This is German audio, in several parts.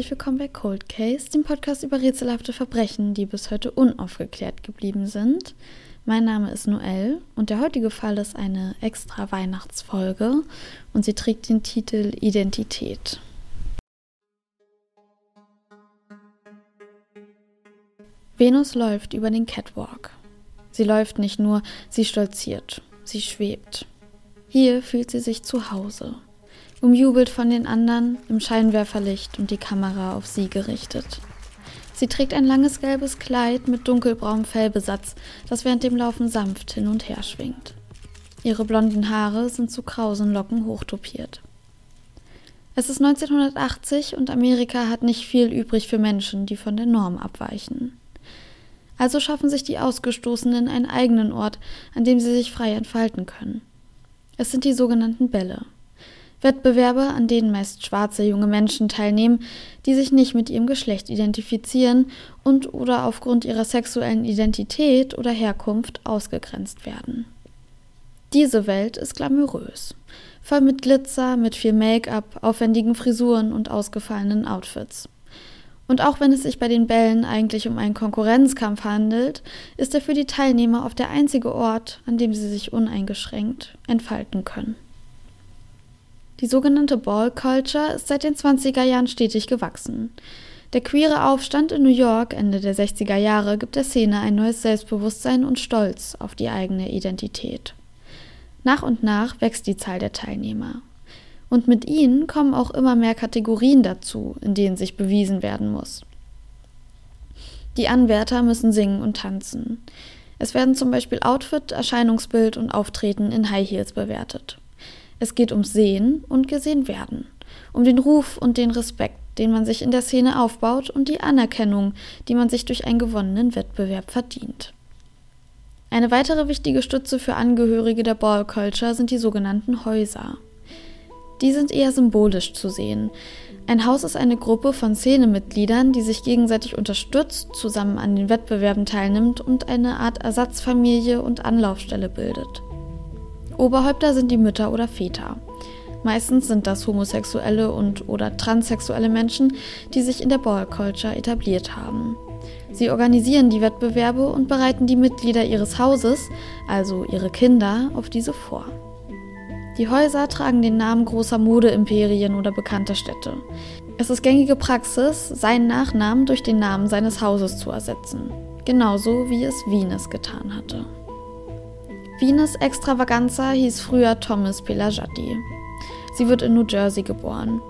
herzlich willkommen bei Cold Case, dem Podcast über rätselhafte Verbrechen, die bis heute unaufgeklärt geblieben sind. Mein Name ist Noel und der heutige Fall ist eine extra Weihnachtsfolge und sie trägt den Titel Identität. Venus läuft über den Catwalk. Sie läuft nicht nur, sie stolziert, sie schwebt. Hier fühlt sie sich zu Hause umjubelt von den anderen, im Scheinwerferlicht und die Kamera auf sie gerichtet. Sie trägt ein langes gelbes Kleid mit dunkelbraunem Fellbesatz, das während dem Laufen sanft hin und her schwingt. Ihre blonden Haare sind zu krausen Locken hochtopiert. Es ist 1980 und Amerika hat nicht viel übrig für Menschen, die von der Norm abweichen. Also schaffen sich die Ausgestoßenen einen eigenen Ort, an dem sie sich frei entfalten können. Es sind die sogenannten Bälle. Wettbewerbe, an denen meist schwarze junge Menschen teilnehmen, die sich nicht mit ihrem Geschlecht identifizieren und oder aufgrund ihrer sexuellen Identität oder Herkunft ausgegrenzt werden. Diese Welt ist glamourös, voll mit Glitzer, mit viel Make-up, aufwendigen Frisuren und ausgefallenen Outfits. Und auch wenn es sich bei den Bällen eigentlich um einen Konkurrenzkampf handelt, ist er für die Teilnehmer oft der einzige Ort, an dem sie sich uneingeschränkt entfalten können. Die sogenannte Ball Culture ist seit den 20er Jahren stetig gewachsen. Der queere Aufstand in New York Ende der 60er Jahre gibt der Szene ein neues Selbstbewusstsein und Stolz auf die eigene Identität. Nach und nach wächst die Zahl der Teilnehmer. Und mit ihnen kommen auch immer mehr Kategorien dazu, in denen sich bewiesen werden muss. Die Anwärter müssen singen und tanzen. Es werden zum Beispiel Outfit, Erscheinungsbild und Auftreten in High Heels bewertet. Es geht ums Sehen und gesehen werden, um den Ruf und den Respekt, den man sich in der Szene aufbaut und die Anerkennung, die man sich durch einen gewonnenen Wettbewerb verdient. Eine weitere wichtige Stütze für Angehörige der Ball Culture sind die sogenannten Häuser. Die sind eher symbolisch zu sehen. Ein Haus ist eine Gruppe von Szenemitgliedern, die sich gegenseitig unterstützt, zusammen an den Wettbewerben teilnimmt und eine Art Ersatzfamilie und Anlaufstelle bildet. Oberhäupter sind die Mütter oder Väter. Meistens sind das homosexuelle und oder transsexuelle Menschen, die sich in der Ball Culture etabliert haben. Sie organisieren die Wettbewerbe und bereiten die Mitglieder ihres Hauses, also ihre Kinder, auf diese vor. Die Häuser tragen den Namen großer Modeimperien oder bekannter Städte. Es ist gängige Praxis, seinen Nachnamen durch den Namen seines Hauses zu ersetzen, genauso wie es Venus getan hatte. Venus Extravaganza hieß früher Thomas Pelajati. Sie wird in New Jersey geboren.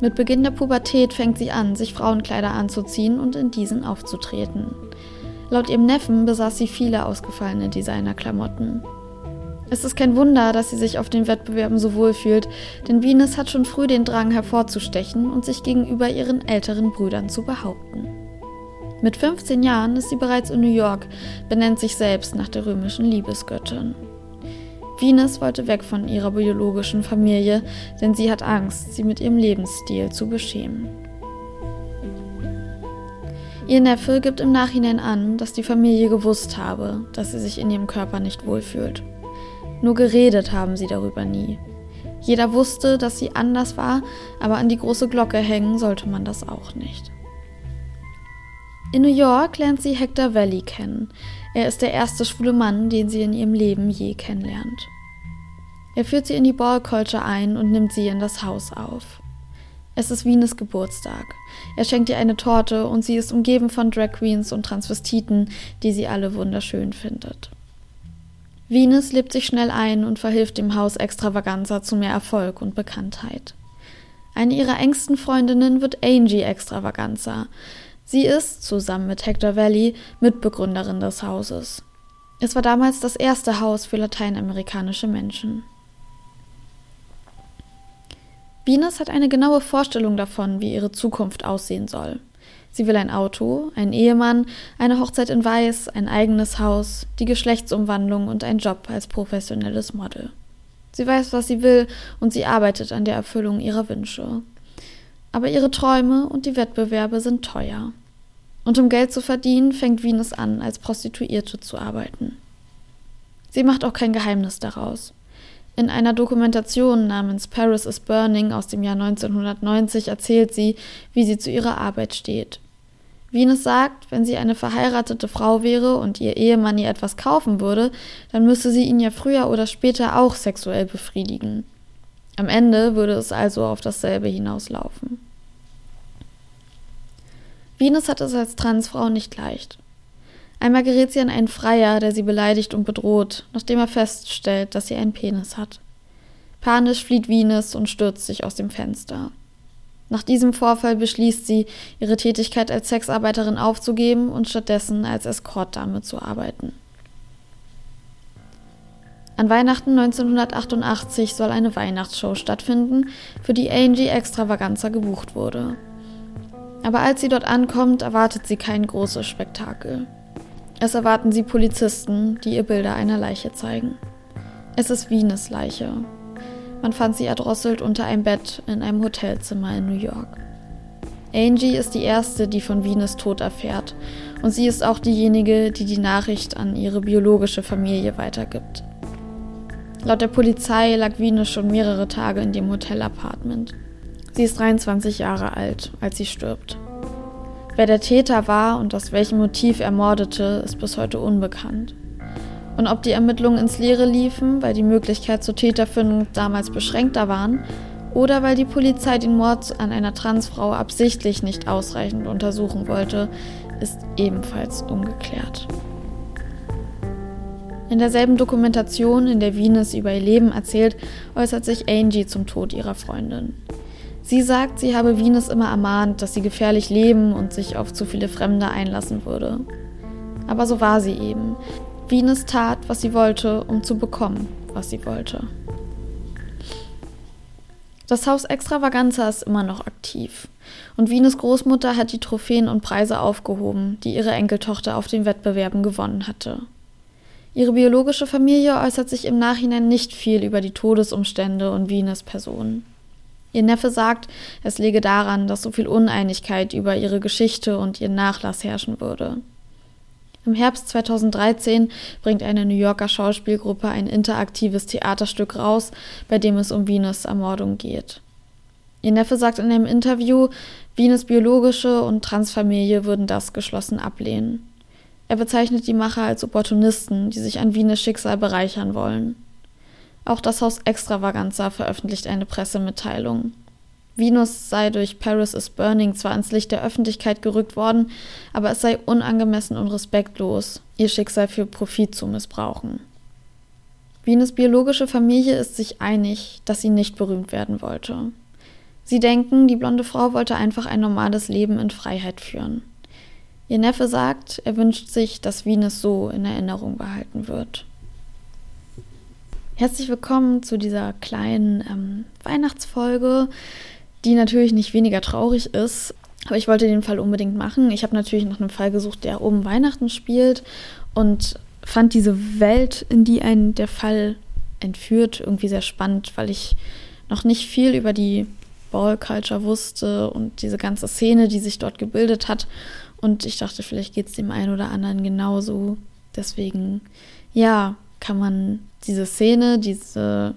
Mit Beginn der Pubertät fängt sie an, sich Frauenkleider anzuziehen und in diesen aufzutreten. Laut ihrem Neffen besaß sie viele ausgefallene Designerklamotten. Es ist kein Wunder, dass sie sich auf den Wettbewerben so wohl fühlt, denn Venus hat schon früh den Drang hervorzustechen und sich gegenüber ihren älteren Brüdern zu behaupten. Mit 15 Jahren ist sie bereits in New York, benennt sich selbst nach der römischen Liebesgöttin. Venus wollte weg von ihrer biologischen Familie, denn sie hat Angst, sie mit ihrem Lebensstil zu beschämen. Ihr Neffe gibt im Nachhinein an, dass die Familie gewusst habe, dass sie sich in ihrem Körper nicht wohlfühlt. Nur geredet haben sie darüber nie. Jeder wusste, dass sie anders war, aber an die große Glocke hängen sollte man das auch nicht. In New York lernt sie Hector Valley kennen. Er ist der erste schwule Mann, den sie in ihrem Leben je kennenlernt. Er führt sie in die Ball Culture ein und nimmt sie in das Haus auf. Es ist Wienes Geburtstag. Er schenkt ihr eine Torte und sie ist umgeben von Drag Queens und Transvestiten, die sie alle wunderschön findet. Venus lebt sich schnell ein und verhilft dem Haus Extravaganza zu mehr Erfolg und Bekanntheit. Eine ihrer engsten Freundinnen wird Angie Extravaganza. Sie ist, zusammen mit Hector Valley, Mitbegründerin des Hauses. Es war damals das erste Haus für lateinamerikanische Menschen. Venus hat eine genaue Vorstellung davon, wie ihre Zukunft aussehen soll. Sie will ein Auto, einen Ehemann, eine Hochzeit in Weiß, ein eigenes Haus, die Geschlechtsumwandlung und einen Job als professionelles Model. Sie weiß, was sie will und sie arbeitet an der Erfüllung ihrer Wünsche. Aber ihre Träume und die Wettbewerbe sind teuer. Und um Geld zu verdienen, fängt Venus an, als Prostituierte zu arbeiten. Sie macht auch kein Geheimnis daraus. In einer Dokumentation namens Paris is Burning aus dem Jahr 1990 erzählt sie, wie sie zu ihrer Arbeit steht. Venus sagt, wenn sie eine verheiratete Frau wäre und ihr Ehemann ihr etwas kaufen würde, dann müsste sie ihn ja früher oder später auch sexuell befriedigen. Am Ende würde es also auf dasselbe hinauslaufen. Venus hat es als Transfrau nicht leicht. Einmal gerät sie an einen Freier, der sie beleidigt und bedroht, nachdem er feststellt, dass sie einen Penis hat. Panisch flieht Venus und stürzt sich aus dem Fenster. Nach diesem Vorfall beschließt sie, ihre Tätigkeit als Sexarbeiterin aufzugeben und stattdessen als Escortdame zu arbeiten. An Weihnachten 1988 soll eine Weihnachtsshow stattfinden, für die Angie Extravaganza gebucht wurde. Aber als sie dort ankommt, erwartet sie kein großes Spektakel. Es erwarten sie Polizisten, die ihr Bilder einer Leiche zeigen. Es ist Wienes Leiche. Man fand sie erdrosselt unter einem Bett in einem Hotelzimmer in New York. Angie ist die erste, die von Wienes Tod erfährt, und sie ist auch diejenige, die die Nachricht an ihre biologische Familie weitergibt. Laut der Polizei lag Venus schon mehrere Tage in dem Hotelapartment. Sie ist 23 Jahre alt, als sie stirbt. Wer der Täter war und aus welchem Motiv er mordete, ist bis heute unbekannt. Und ob die Ermittlungen ins Leere liefen, weil die Möglichkeit zur Täterfindung damals beschränkter waren, oder weil die Polizei den Mord an einer Transfrau absichtlich nicht ausreichend untersuchen wollte, ist ebenfalls ungeklärt. In derselben Dokumentation, in der Venus über ihr Leben erzählt, äußert sich Angie zum Tod ihrer Freundin. Sie sagt, sie habe Venus immer ermahnt, dass sie gefährlich leben und sich auf zu viele Fremde einlassen würde. Aber so war sie eben. Venus tat, was sie wollte, um zu bekommen, was sie wollte. Das Haus Extravaganza ist immer noch aktiv. Und Venus Großmutter hat die Trophäen und Preise aufgehoben, die ihre Enkeltochter auf den Wettbewerben gewonnen hatte. Ihre biologische Familie äußert sich im Nachhinein nicht viel über die Todesumstände und Venus Person. Ihr Neffe sagt, es läge daran, dass so viel Uneinigkeit über ihre Geschichte und ihren Nachlass herrschen würde. Im Herbst 2013 bringt eine New Yorker Schauspielgruppe ein interaktives Theaterstück raus, bei dem es um Venus Ermordung geht. Ihr Neffe sagt in einem Interview, Venus biologische und Transfamilie würden das geschlossen ablehnen. Er bezeichnet die Macher als Opportunisten, die sich an Venus Schicksal bereichern wollen. Auch das Haus Extravaganza veröffentlicht eine Pressemitteilung. Venus sei durch Paris is Burning zwar ins Licht der Öffentlichkeit gerückt worden, aber es sei unangemessen und respektlos, ihr Schicksal für Profit zu missbrauchen. Venus biologische Familie ist sich einig, dass sie nicht berühmt werden wollte. Sie denken, die blonde Frau wollte einfach ein normales Leben in Freiheit führen. Ihr Neffe sagt, er wünscht sich, dass Venus so in Erinnerung behalten wird. Herzlich willkommen zu dieser kleinen ähm, Weihnachtsfolge, die natürlich nicht weniger traurig ist. Aber ich wollte den Fall unbedingt machen. Ich habe natürlich nach einem Fall gesucht, der um Weihnachten spielt und fand diese Welt, in die einen der Fall entführt, irgendwie sehr spannend, weil ich noch nicht viel über die Ball Culture wusste und diese ganze Szene, die sich dort gebildet hat. Und ich dachte, vielleicht geht es dem einen oder anderen genauso. Deswegen, ja, kann man diese Szene, diese,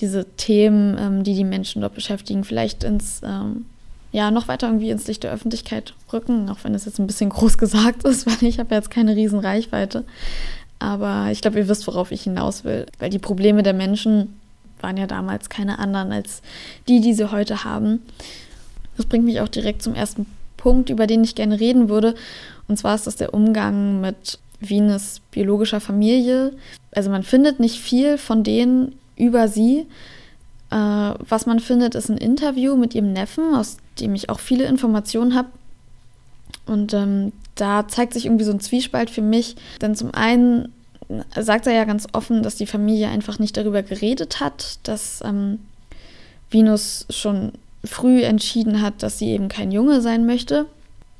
diese Themen, ähm, die die Menschen dort beschäftigen, vielleicht ins, ähm, ja, noch weiter irgendwie ins Licht der Öffentlichkeit rücken, auch wenn es jetzt ein bisschen groß gesagt ist, weil ich habe jetzt keine riesen Reichweite. Aber ich glaube, ihr wisst, worauf ich hinaus will. Weil die Probleme der Menschen waren ja damals keine anderen als die, die sie heute haben. Das bringt mich auch direkt zum ersten Punkt, über den ich gerne reden würde. Und zwar ist das der Umgang mit Venus biologischer Familie. Also man findet nicht viel von denen über sie. Äh, was man findet, ist ein Interview mit ihrem Neffen, aus dem ich auch viele Informationen habe. Und ähm, da zeigt sich irgendwie so ein Zwiespalt für mich. Denn zum einen sagt er ja ganz offen, dass die Familie einfach nicht darüber geredet hat, dass ähm, Venus schon früh entschieden hat, dass sie eben kein Junge sein möchte.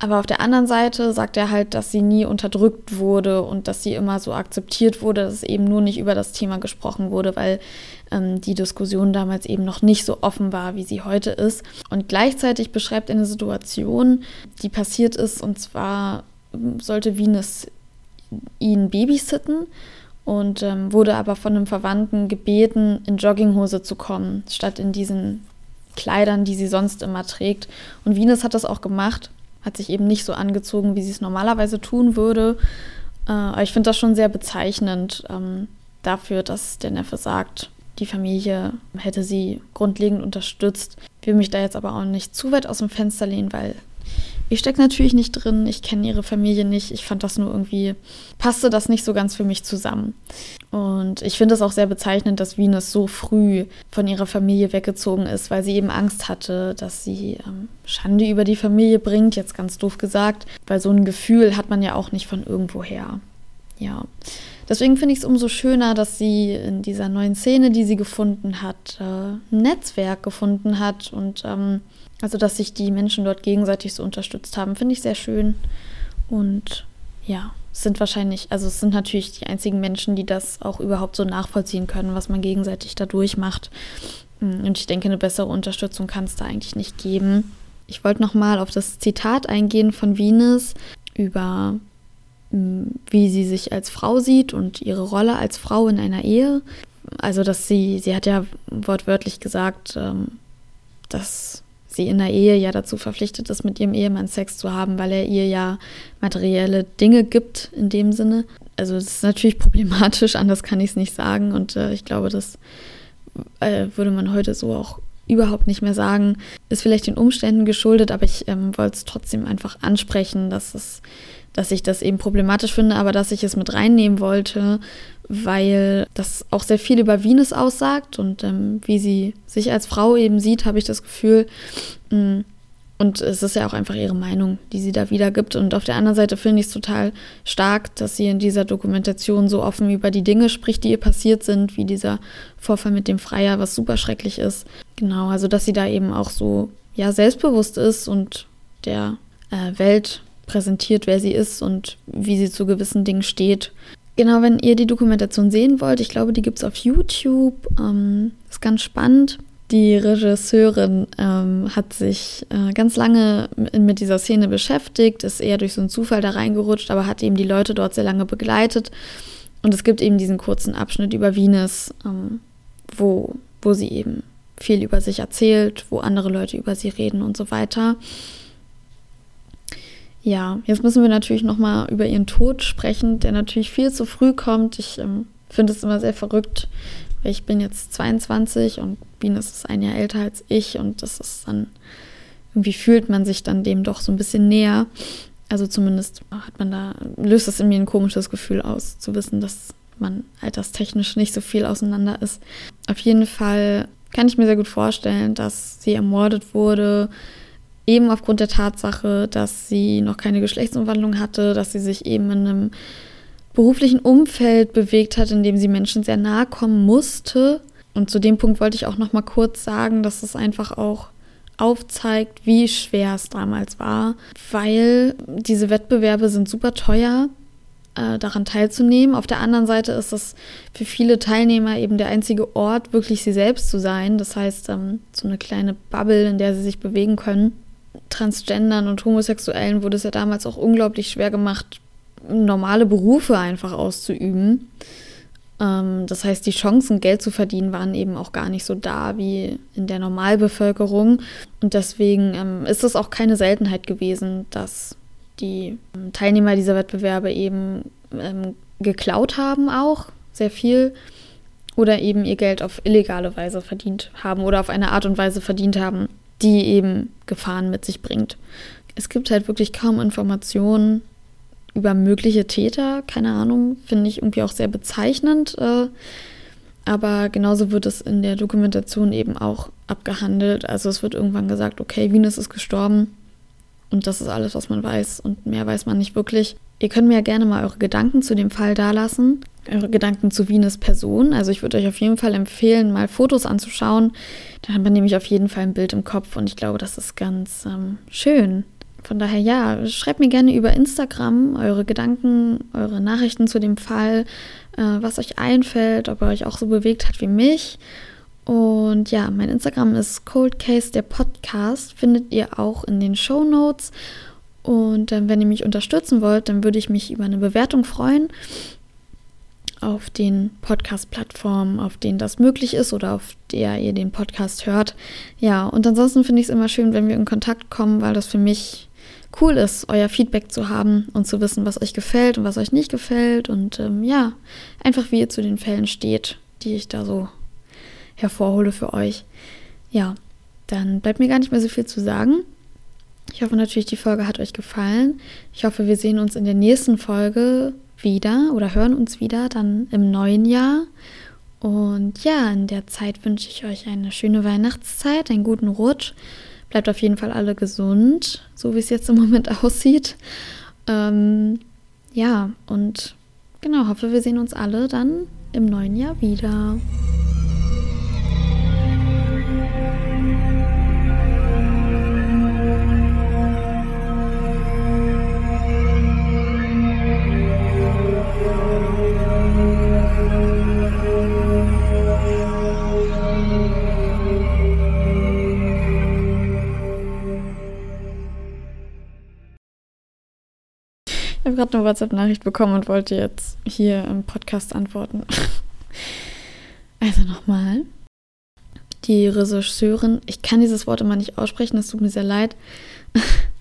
Aber auf der anderen Seite sagt er halt, dass sie nie unterdrückt wurde und dass sie immer so akzeptiert wurde, dass eben nur nicht über das Thema gesprochen wurde, weil ähm, die Diskussion damals eben noch nicht so offen war, wie sie heute ist. Und gleichzeitig beschreibt er eine Situation, die passiert ist, und zwar ähm, sollte Venus ihn babysitten und ähm, wurde aber von einem Verwandten gebeten, in Jogginghose zu kommen, statt in diesen Kleidern, die sie sonst immer trägt. Und Venus hat das auch gemacht, hat sich eben nicht so angezogen, wie sie es normalerweise tun würde. Äh, aber ich finde das schon sehr bezeichnend ähm, dafür, dass der Neffe sagt, die Familie hätte sie grundlegend unterstützt. Ich will mich da jetzt aber auch nicht zu weit aus dem Fenster lehnen, weil ich stecke natürlich nicht drin, ich kenne ihre Familie nicht. Ich fand das nur irgendwie, passte das nicht so ganz für mich zusammen. Und ich finde es auch sehr bezeichnend, dass Venus so früh von ihrer Familie weggezogen ist, weil sie eben Angst hatte, dass sie ähm, Schande über die Familie bringt, jetzt ganz doof gesagt, weil so ein Gefühl hat man ja auch nicht von irgendwoher. Ja. Deswegen finde ich es umso schöner, dass sie in dieser neuen Szene, die sie gefunden hat, äh, ein Netzwerk gefunden hat und ähm, also, dass sich die Menschen dort gegenseitig so unterstützt haben, finde ich sehr schön. Und ja, es sind wahrscheinlich, also es sind natürlich die einzigen Menschen, die das auch überhaupt so nachvollziehen können, was man gegenseitig da durchmacht. Mm, und ich denke, eine bessere Unterstützung kann es da eigentlich nicht geben. Ich wollte nochmal auf das Zitat eingehen von Venus über mm, wie sie sich als Frau sieht und ihre Rolle als Frau in einer Ehe. Also, dass sie, sie hat ja wortwörtlich gesagt, ähm, dass sie in der Ehe ja dazu verpflichtet ist, mit ihrem Ehemann Sex zu haben, weil er ihr ja materielle Dinge gibt in dem Sinne. Also es ist natürlich problematisch, anders kann ich es nicht sagen. Und äh, ich glaube, das äh, würde man heute so auch überhaupt nicht mehr sagen. Ist vielleicht den Umständen geschuldet, aber ich ähm, wollte es trotzdem einfach ansprechen, dass es dass ich das eben problematisch finde, aber dass ich es mit reinnehmen wollte, weil das auch sehr viel über Venus aussagt und ähm, wie sie sich als Frau eben sieht, habe ich das Gefühl. Mm, und es ist ja auch einfach ihre Meinung, die sie da wiedergibt. Und auf der anderen Seite finde ich es total stark, dass sie in dieser Dokumentation so offen über die Dinge spricht, die ihr passiert sind, wie dieser Vorfall mit dem Freier, was super schrecklich ist. Genau, also dass sie da eben auch so ja selbstbewusst ist und der äh, Welt präsentiert, wer sie ist und wie sie zu gewissen Dingen steht. Genau, wenn ihr die Dokumentation sehen wollt, ich glaube, die gibt es auf YouTube. Ähm, ist ganz spannend. Die Regisseurin ähm, hat sich äh, ganz lange mit dieser Szene beschäftigt, ist eher durch so einen Zufall da reingerutscht, aber hat eben die Leute dort sehr lange begleitet. Und es gibt eben diesen kurzen Abschnitt über Venus, ähm, wo, wo sie eben viel über sich erzählt, wo andere Leute über sie reden und so weiter. Ja, jetzt müssen wir natürlich noch mal über ihren Tod sprechen, der natürlich viel zu früh kommt. Ich ähm, finde es immer sehr verrückt, weil ich bin jetzt 22 und Venus ist ein Jahr älter als ich und das ist dann irgendwie fühlt man sich dann dem doch so ein bisschen näher. Also zumindest hat man da löst das in mir ein komisches Gefühl aus, zu wissen, dass man alterstechnisch nicht so viel auseinander ist. Auf jeden Fall kann ich mir sehr gut vorstellen, dass sie ermordet wurde Eben aufgrund der Tatsache, dass sie noch keine Geschlechtsumwandlung hatte, dass sie sich eben in einem beruflichen Umfeld bewegt hat, in dem sie Menschen sehr nahe kommen musste. Und zu dem Punkt wollte ich auch noch mal kurz sagen, dass es einfach auch aufzeigt, wie schwer es damals war, weil diese Wettbewerbe sind super teuer, äh, daran teilzunehmen. Auf der anderen Seite ist es für viele Teilnehmer eben der einzige Ort, wirklich sie selbst zu sein. Das heißt, ähm, so eine kleine Bubble, in der sie sich bewegen können. Transgendern und Homosexuellen wurde es ja damals auch unglaublich schwer gemacht, normale Berufe einfach auszuüben. Ähm, das heißt, die Chancen, Geld zu verdienen, waren eben auch gar nicht so da wie in der Normalbevölkerung. Und deswegen ähm, ist es auch keine Seltenheit gewesen, dass die ähm, Teilnehmer dieser Wettbewerbe eben ähm, geklaut haben, auch sehr viel. Oder eben ihr Geld auf illegale Weise verdient haben oder auf eine Art und Weise verdient haben, die eben Gefahren mit sich bringt. Es gibt halt wirklich kaum Informationen über mögliche Täter, keine Ahnung, finde ich irgendwie auch sehr bezeichnend. Äh, aber genauso wird es in der Dokumentation eben auch abgehandelt. Also es wird irgendwann gesagt, okay, Venus ist gestorben und das ist alles, was man weiß und mehr weiß man nicht wirklich. Ihr könnt mir ja gerne mal eure Gedanken zu dem Fall dalassen, eure Gedanken zu Venus Person. Also ich würde euch auf jeden Fall empfehlen, mal Fotos anzuschauen. Dann hat man nämlich auf jeden Fall ein Bild im Kopf und ich glaube, das ist ganz ähm, schön. Von daher ja, schreibt mir gerne über Instagram eure Gedanken, eure Nachrichten zu dem Fall, äh, was euch einfällt, ob er euch auch so bewegt hat wie mich. Und ja, mein Instagram ist Cold Case der Podcast, findet ihr auch in den Show Notes. Und äh, wenn ihr mich unterstützen wollt, dann würde ich mich über eine Bewertung freuen. auf den Podcast-Plattformen, auf denen das möglich ist oder auf der ihr den Podcast hört. Ja, und ansonsten finde ich es immer schön, wenn wir in Kontakt kommen, weil das für mich cool ist, euer Feedback zu haben und zu wissen, was euch gefällt und was euch nicht gefällt und ähm, ja, einfach wie ihr zu den Fällen steht, die ich da so hervorhole für euch. Ja, dann bleibt mir gar nicht mehr so viel zu sagen. Ich hoffe natürlich, die Folge hat euch gefallen. Ich hoffe, wir sehen uns in der nächsten Folge wieder oder hören uns wieder dann im neuen Jahr. Und ja, in der Zeit wünsche ich euch eine schöne Weihnachtszeit, einen guten Rutsch. Bleibt auf jeden Fall alle gesund, so wie es jetzt im Moment aussieht. Ähm, ja, und genau, hoffe, wir sehen uns alle dann im neuen Jahr wieder. Gerade eine WhatsApp-Nachricht bekommen und wollte jetzt hier im Podcast antworten. Also nochmal. Die Regisseurin, ich kann dieses Wort immer nicht aussprechen, es tut mir sehr leid.